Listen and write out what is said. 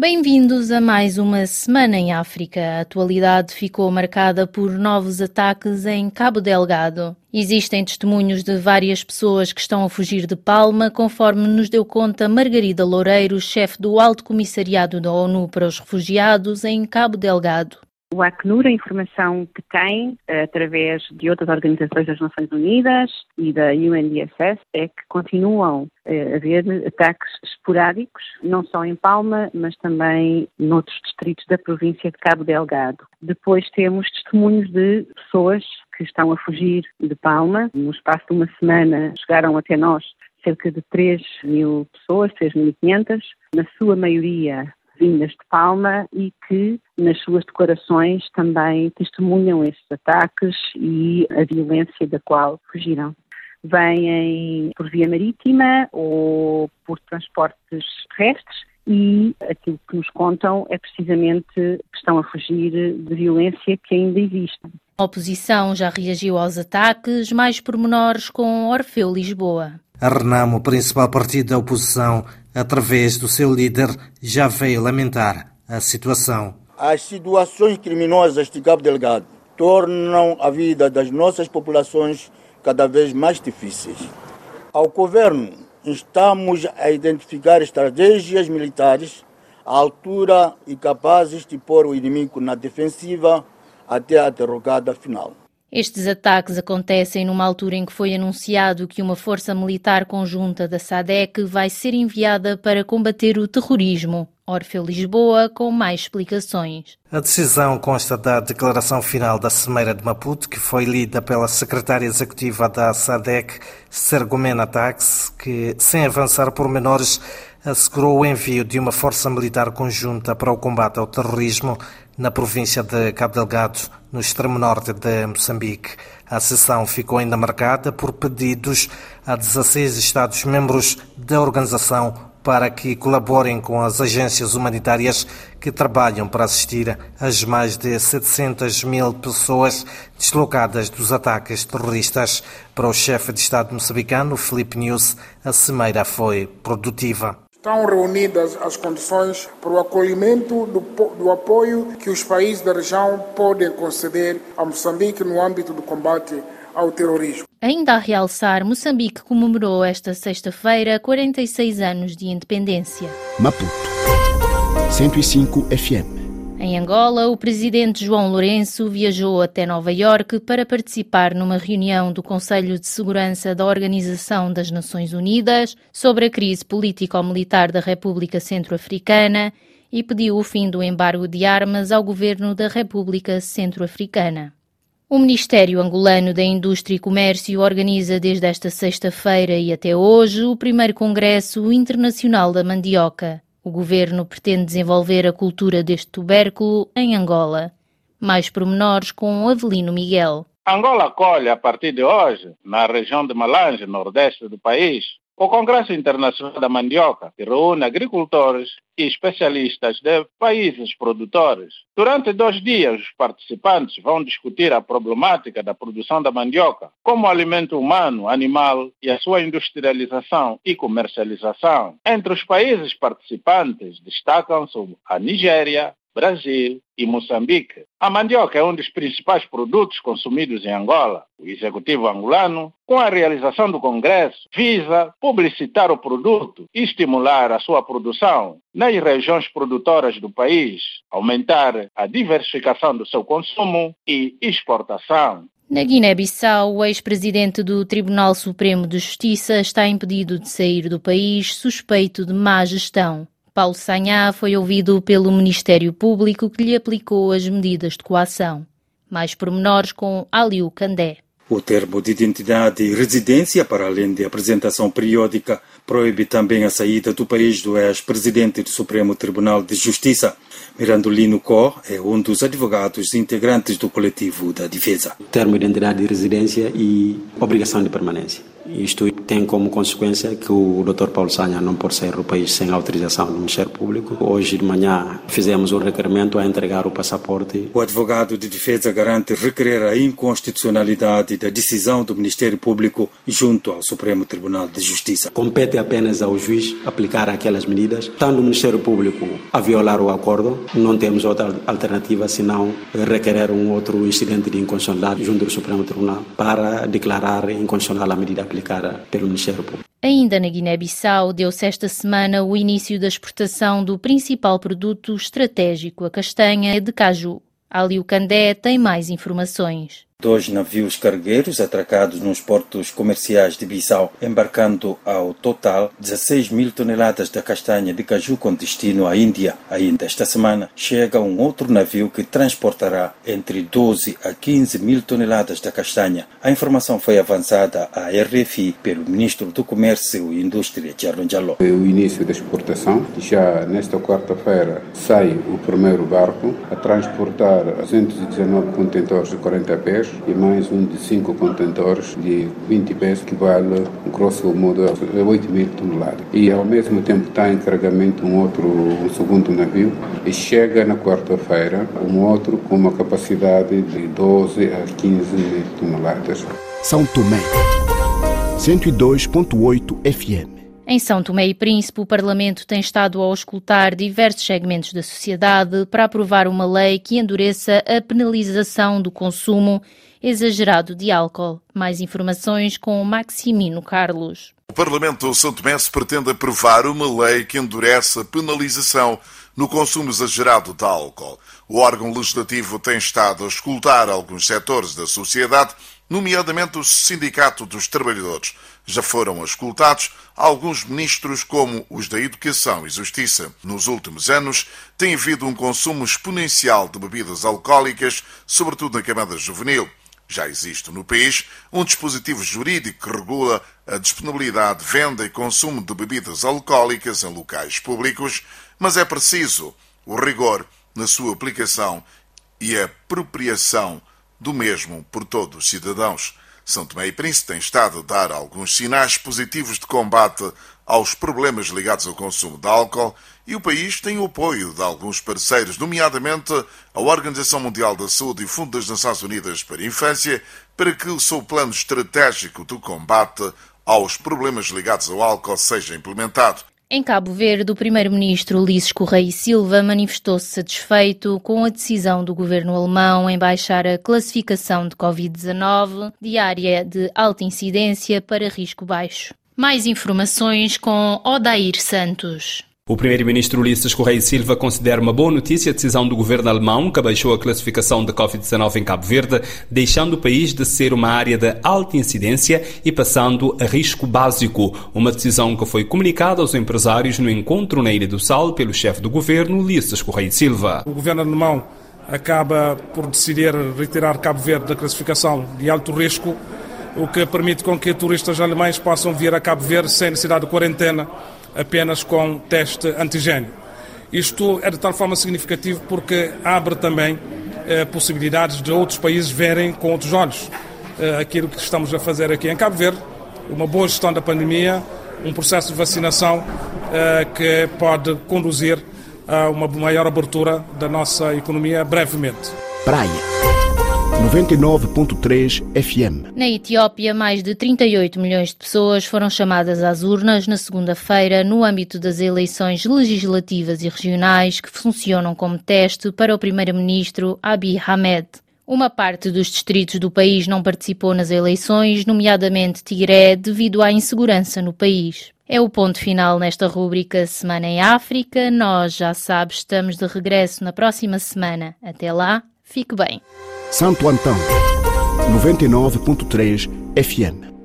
Bem-vindos a mais uma semana em África. A atualidade ficou marcada por novos ataques em Cabo Delgado. Existem testemunhos de várias pessoas que estão a fugir de Palma, conforme nos deu conta Margarida Loureiro, chefe do Alto Comissariado da ONU para os Refugiados em Cabo Delgado. O Acnur, a informação que tem, através de outras organizações das Nações Unidas e da UNDSS, é que continuam a haver ataques esporádicos, não só em Palma, mas também noutros distritos da província de Cabo Delgado. Depois temos testemunhos de pessoas que estão a fugir de Palma. No espaço de uma semana chegaram até nós cerca de 3 mil pessoas, 3.500, na sua maioria vindas de Palma e que nas suas declarações também testemunham estes ataques e a violência da qual fugiram. Vêm por via marítima ou por transportes terrestres e aquilo que nos contam é precisamente que estão a fugir de violência que ainda existe. A oposição já reagiu aos ataques, mais pormenores com Orfeu Lisboa. A Renamo, principal partido da oposição, através do seu líder, já veio lamentar a situação. As situações criminosas de Cabo Delgado tornam a vida das nossas populações cada vez mais difíceis. Ao governo, estamos a identificar estratégias militares à altura e capazes de pôr o inimigo na defensiva até a derrocada final. Estes ataques acontecem numa altura em que foi anunciado que uma força militar conjunta da SADEC vai ser enviada para combater o terrorismo. Orfeu Lisboa com mais explicações. A decisão consta da declaração final da Cimeira de Maputo, que foi lida pela secretária executiva da SADEC, Sergomena Tax, que, sem avançar por menores, assegurou o envio de uma força militar conjunta para o combate ao terrorismo na província de Cabo Delgado, no extremo norte de Moçambique. A sessão ficou ainda marcada por pedidos a 16 Estados-membros da organização para que colaborem com as agências humanitárias que trabalham para assistir às mais de 700 mil pessoas deslocadas dos ataques terroristas. Para o chefe de Estado moçambicano, Felipe News, a cimeira foi produtiva. Estão reunidas as condições para o acolhimento do, do, apoio que os países da região podem conceder a Moçambique no âmbito do combate ao terrorismo. Ainda a realçar, Moçambique comemorou esta sexta-feira 46 anos de independência. Maputo 105 FM em Angola, o presidente João Lourenço viajou até Nova Iorque para participar numa reunião do Conselho de Segurança da Organização das Nações Unidas sobre a crise político-militar da República Centro-Africana e pediu o fim do embargo de armas ao governo da República Centro-Africana. O Ministério Angolano da Indústria e Comércio organiza desde esta sexta-feira e até hoje o primeiro Congresso Internacional da Mandioca. O governo pretende desenvolver a cultura deste tubérculo em Angola. Mais pormenores com Avelino Miguel. Angola acolhe, a partir de hoje, na região de Malange, nordeste do país, o Congresso Internacional da Mandioca, reúne agricultores e especialistas de países produtores. Durante dois dias, os participantes vão discutir a problemática da produção da mandioca como alimento humano, animal e a sua industrialização e comercialização. Entre os países participantes destacam-se a Nigéria, Brasil e Moçambique. A mandioca é um dos principais produtos consumidos em Angola. O executivo angolano, com a realização do Congresso, visa publicitar o produto e estimular a sua produção nas regiões produtoras do país, aumentar a diversificação do seu consumo e exportação. Na Guiné-Bissau, o ex-presidente do Tribunal Supremo de Justiça está impedido de sair do país suspeito de má gestão. Paulo Sanhá foi ouvido pelo Ministério Público que lhe aplicou as medidas de coação. Mais pormenores com Aliu Candé. O termo de identidade e residência, para além de apresentação periódica, proíbe também a saída do país do ex-presidente do Supremo Tribunal de Justiça. Mirandolino Có é um dos advogados integrantes do coletivo da defesa. Termo de identidade e residência e obrigação de permanência. Isto tem como consequência que o Dr. Paulo Sanha não pode sair do país sem autorização do Ministério Público. Hoje de manhã fizemos um requerimento a entregar o passaporte. O advogado de defesa garante requerer a inconstitucionalidade da decisão do Ministério Público junto ao Supremo Tribunal de Justiça. Compete apenas ao juiz aplicar aquelas medidas. Estando o Ministério Público a violar o acordo, não temos outra alternativa senão requerer um outro incidente de inconstitucionalidade junto ao Supremo Tribunal para declarar inconstitucional a medida aplicada pelo Ministério Público. Ainda na Guiné-Bissau, deu-se esta semana o início da exportação do principal produto estratégico, a castanha de caju. Ali o Candé tem mais informações. Dois navios cargueiros atracados nos portos comerciais de Bissau, embarcando ao total 16 mil toneladas de castanha de caju com destino à Índia. Ainda esta semana chega um outro navio que transportará entre 12 a 15 mil toneladas de castanha. A informação foi avançada à RFI pelo ministro do Comércio e Indústria, Charlon Jaló. O início da exportação, já nesta quarta-feira sai o primeiro barco a transportar 219 contentores de 40 pés e mais um de 5 contentores de 20 pés, que vale, grosso modo, 8 mil toneladas. E ao mesmo tempo está em carregamento um outro, um segundo navio, e chega na quarta-feira um outro com uma capacidade de 12 a 15 mil toneladas. São Tomé, 102.8 FM. Em São Tomé e Príncipe, o Parlamento tem estado a auscultar diversos segmentos da sociedade para aprovar uma lei que endureça a penalização do consumo exagerado de álcool. Mais informações com Maximino Carlos. O Parlamento São Tomé pretende aprovar uma lei que endurece a penalização no consumo exagerado de álcool. O órgão legislativo tem estado a escutar alguns setores da sociedade, nomeadamente o Sindicato dos Trabalhadores. Já foram escutados alguns ministros, como os da Educação e Justiça. Nos últimos anos, tem havido um consumo exponencial de bebidas alcoólicas, sobretudo na camada juvenil. Já existe no país um dispositivo jurídico que regula a disponibilidade, venda e consumo de bebidas alcoólicas em locais públicos, mas é preciso o rigor na sua aplicação e apropriação do mesmo por todos os cidadãos. São Tomé e Príncipe tem estado a dar alguns sinais positivos de combate aos problemas ligados ao consumo de álcool e o país tem o apoio de alguns parceiros, nomeadamente a Organização Mundial da Saúde e o Fundo das Nações Unidas para a Infância, para que o seu plano estratégico de combate aos problemas ligados ao álcool seja implementado. Em Cabo Verde, o primeiro-ministro Ulisses Correia Silva manifestou-se satisfeito com a decisão do governo alemão em baixar a classificação de Covid-19 de área de alta incidência para risco baixo. Mais informações com Odair Santos. O primeiro-ministro Ulisses Correia Silva considera uma boa notícia a decisão do governo alemão que abaixou a classificação da Covid-19 em Cabo Verde, deixando o país de ser uma área de alta incidência e passando a risco básico. Uma decisão que foi comunicada aos empresários no encontro na Ilha do Sal pelo chefe do governo, Ulisses Correia Silva. O governo alemão acaba por decidir retirar Cabo Verde da classificação de alto risco, o que permite com que turistas alemães possam vir a Cabo Verde sem necessidade de quarentena apenas com teste antigênio. Isto é de tal forma significativo porque abre também eh, possibilidades de outros países verem com outros olhos eh, aquilo que estamos a fazer aqui em Cabo Verde, uma boa gestão da pandemia, um processo de vacinação eh, que pode conduzir a uma maior abertura da nossa economia brevemente. Praia. 99.3 FM. Na Etiópia, mais de 38 milhões de pessoas foram chamadas às urnas na segunda-feira no âmbito das eleições legislativas e regionais que funcionam como teste para o primeiro-ministro Abiy Ahmed. Uma parte dos distritos do país não participou nas eleições, nomeadamente Tigré, devido à insegurança no país. É o ponto final nesta rúbrica Semana em África. Nós, já sabes, estamos de regresso na próxima semana. Até lá, fique bem. Santo Antão, 99.3 FM.